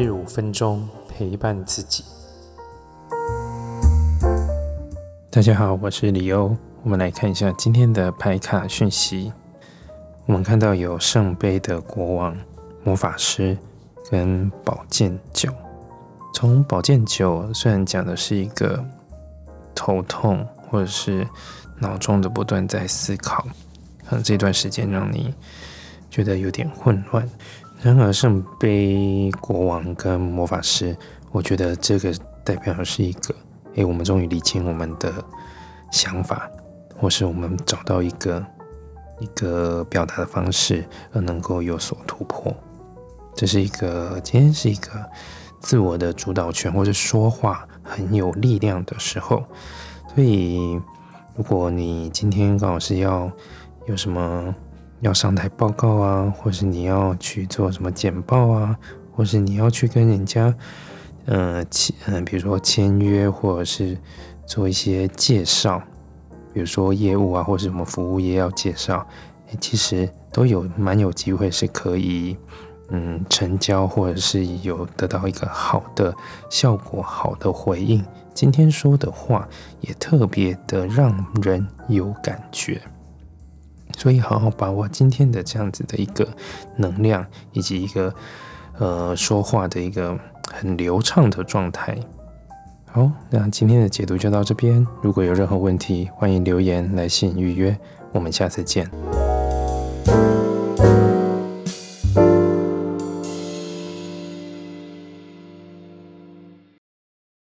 日五分钟陪伴自己。大家好，我是李欧。我们来看一下今天的牌卡讯息。我们看到有圣杯的国王、魔法师跟宝剑九。从宝剑九虽然讲的是一个头痛或者是脑中的不断在思考，可能这段时间让你觉得有点混乱。然而圣杯国王跟魔法师，我觉得这个代表的是一个，诶，我们终于理清我们的想法，或是我们找到一个一个表达的方式，而能够有所突破。这是一个今天是一个自我的主导权或者说话很有力量的时候，所以如果你今天刚好是要有什么。要上台报告啊，或是你要去做什么简报啊，或是你要去跟人家，呃签，嗯，比如说签约，或者是做一些介绍，比如说业务啊，或是什么服务业要介绍，其实都有蛮有机会是可以，嗯，成交，或者是有得到一个好的效果，好的回应。今天说的话也特别的让人有感觉。所以，好好把握今天的这样子的一个能量，以及一个呃说话的一个很流畅的状态。好，那今天的解读就到这边。如果有任何问题，欢迎留言、来信预约。我们下次见。